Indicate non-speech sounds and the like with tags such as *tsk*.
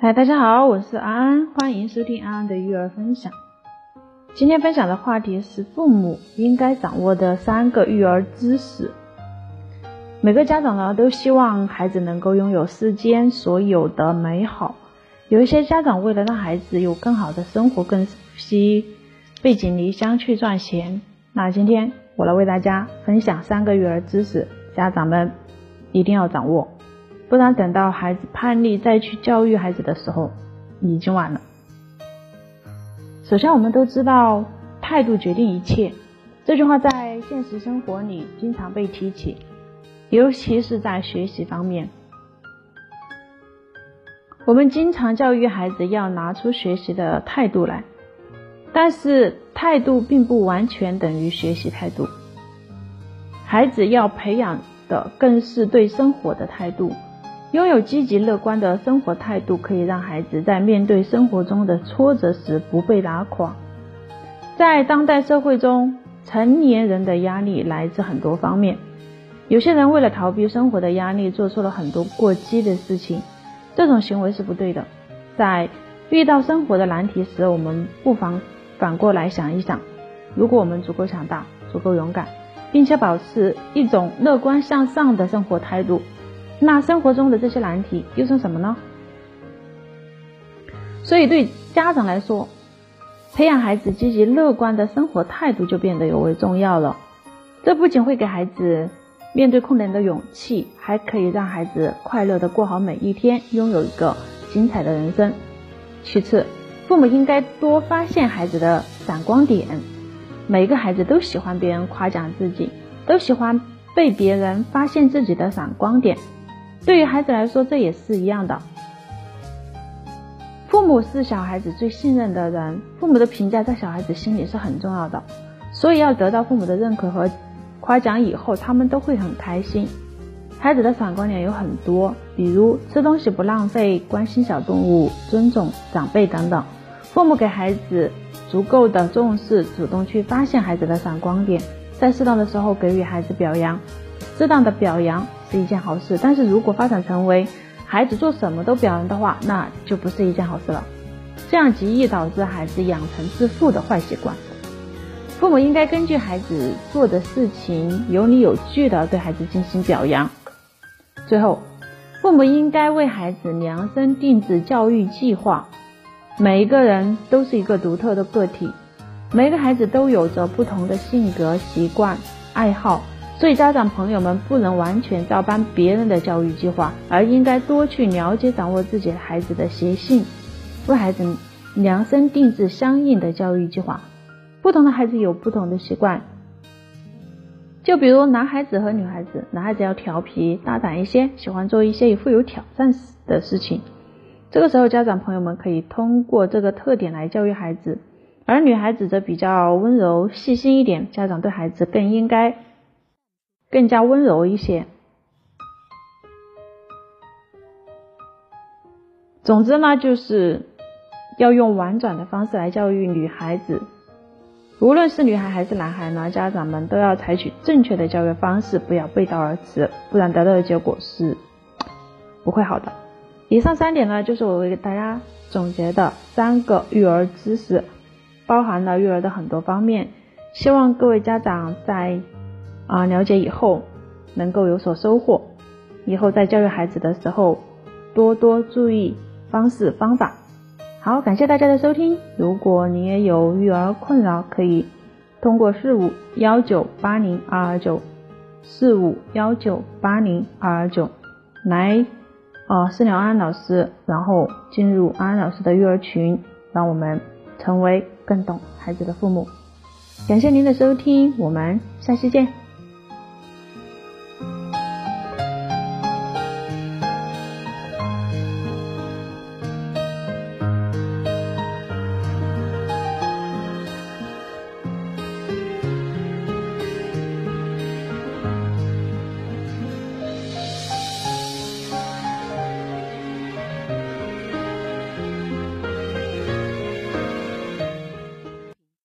嗨，大家好，我是安安，欢迎收听安安的育儿分享。今天分享的话题是父母应该掌握的三个育儿知识。每个家长呢都希望孩子能够拥有世间所有的美好，有一些家长为了让孩子有更好的生活，更惜背井离乡去赚钱。那今天我来为大家分享三个育儿知识，家长们一定要掌握。不然等到孩子叛逆再去教育孩子的时候，已经晚了。首先，我们都知道态度决定一切，这句话在现实生活里经常被提起，尤其是在学习方面。我们经常教育孩子要拿出学习的态度来，但是态度并不完全等于学习态度。孩子要培养的更是对生活的态度。拥有积极乐观的生活态度，可以让孩子在面对生活中的挫折时不被打垮。在当代社会中，成年人的压力来自很多方面。有些人为了逃避生活的压力，做出了很多过激的事情，这种行为是不对的。在遇到生活的难题时，我们不妨反过来想一想：如果我们足够强大、足够勇敢，并且保持一种乐观向上的生活态度。那生活中的这些难题又是什么呢？所以对家长来说，培养孩子积极乐观的生活态度就变得尤为重要了。这不仅会给孩子面对困难的勇气，还可以让孩子快乐的过好每一天，拥有一个精彩的人生。其次，父母应该多发现孩子的闪光点。每个孩子都喜欢别人夸奖自己，都喜欢被别人发现自己的闪光点。对于孩子来说，这也是一样的。父母是小孩子最信任的人，父母的评价在小孩子心里是很重要的，所以要得到父母的认可和夸奖以后，他们都会很开心。孩子的闪光点有很多，比如吃东西不浪费、关心小动物、尊重长辈等等。父母给孩子足够的重视，主动去发现孩子的闪光点，在适当的时候给予孩子表扬，适当的表扬。是一件好事，但是如果发展成为孩子做什么都表扬的话，那就不是一件好事了。这样极易导致孩子养成自负的坏习惯。父母应该根据孩子做的事情，有理有据的对孩子进行表扬。最后，父母应该为孩子量身定制教育计划。每一个人都是一个独特的个体，每个孩子都有着不同的性格、习惯、爱好。所以，家长朋友们不能完全照搬别人的教育计划，而应该多去了解、掌握自己孩子的习性，为孩子量身定制相应的教育计划。不同的孩子有不同的习惯，就比如男孩子和女孩子，男孩子要调皮、大胆一些，喜欢做一些富有挑战的事情。这个时候，家长朋友们可以通过这个特点来教育孩子；而女孩子则比较温柔、细心一点，家长对孩子更应该。更加温柔一些。总之呢，就是要用婉转的方式来教育女孩子。无论是女孩还是男孩呢，家长们都要采取正确的教育方式，不要背道而驰，不然得到的结果是 *tsk* 不会好的。以上三点呢，就是我为大家总结的三个育儿知识，包含了育儿的很多方面。希望各位家长在。啊，了解以后能够有所收获，以后在教育孩子的时候多多注意方式方法。好，感谢大家的收听。如果你也有育儿困扰，可以通过四五幺九八零二二九四五幺九八零二二九来啊私聊安安老师，然后进入安安老师的育儿群，让我们成为更懂孩子的父母。感谢您的收听，我们下期见。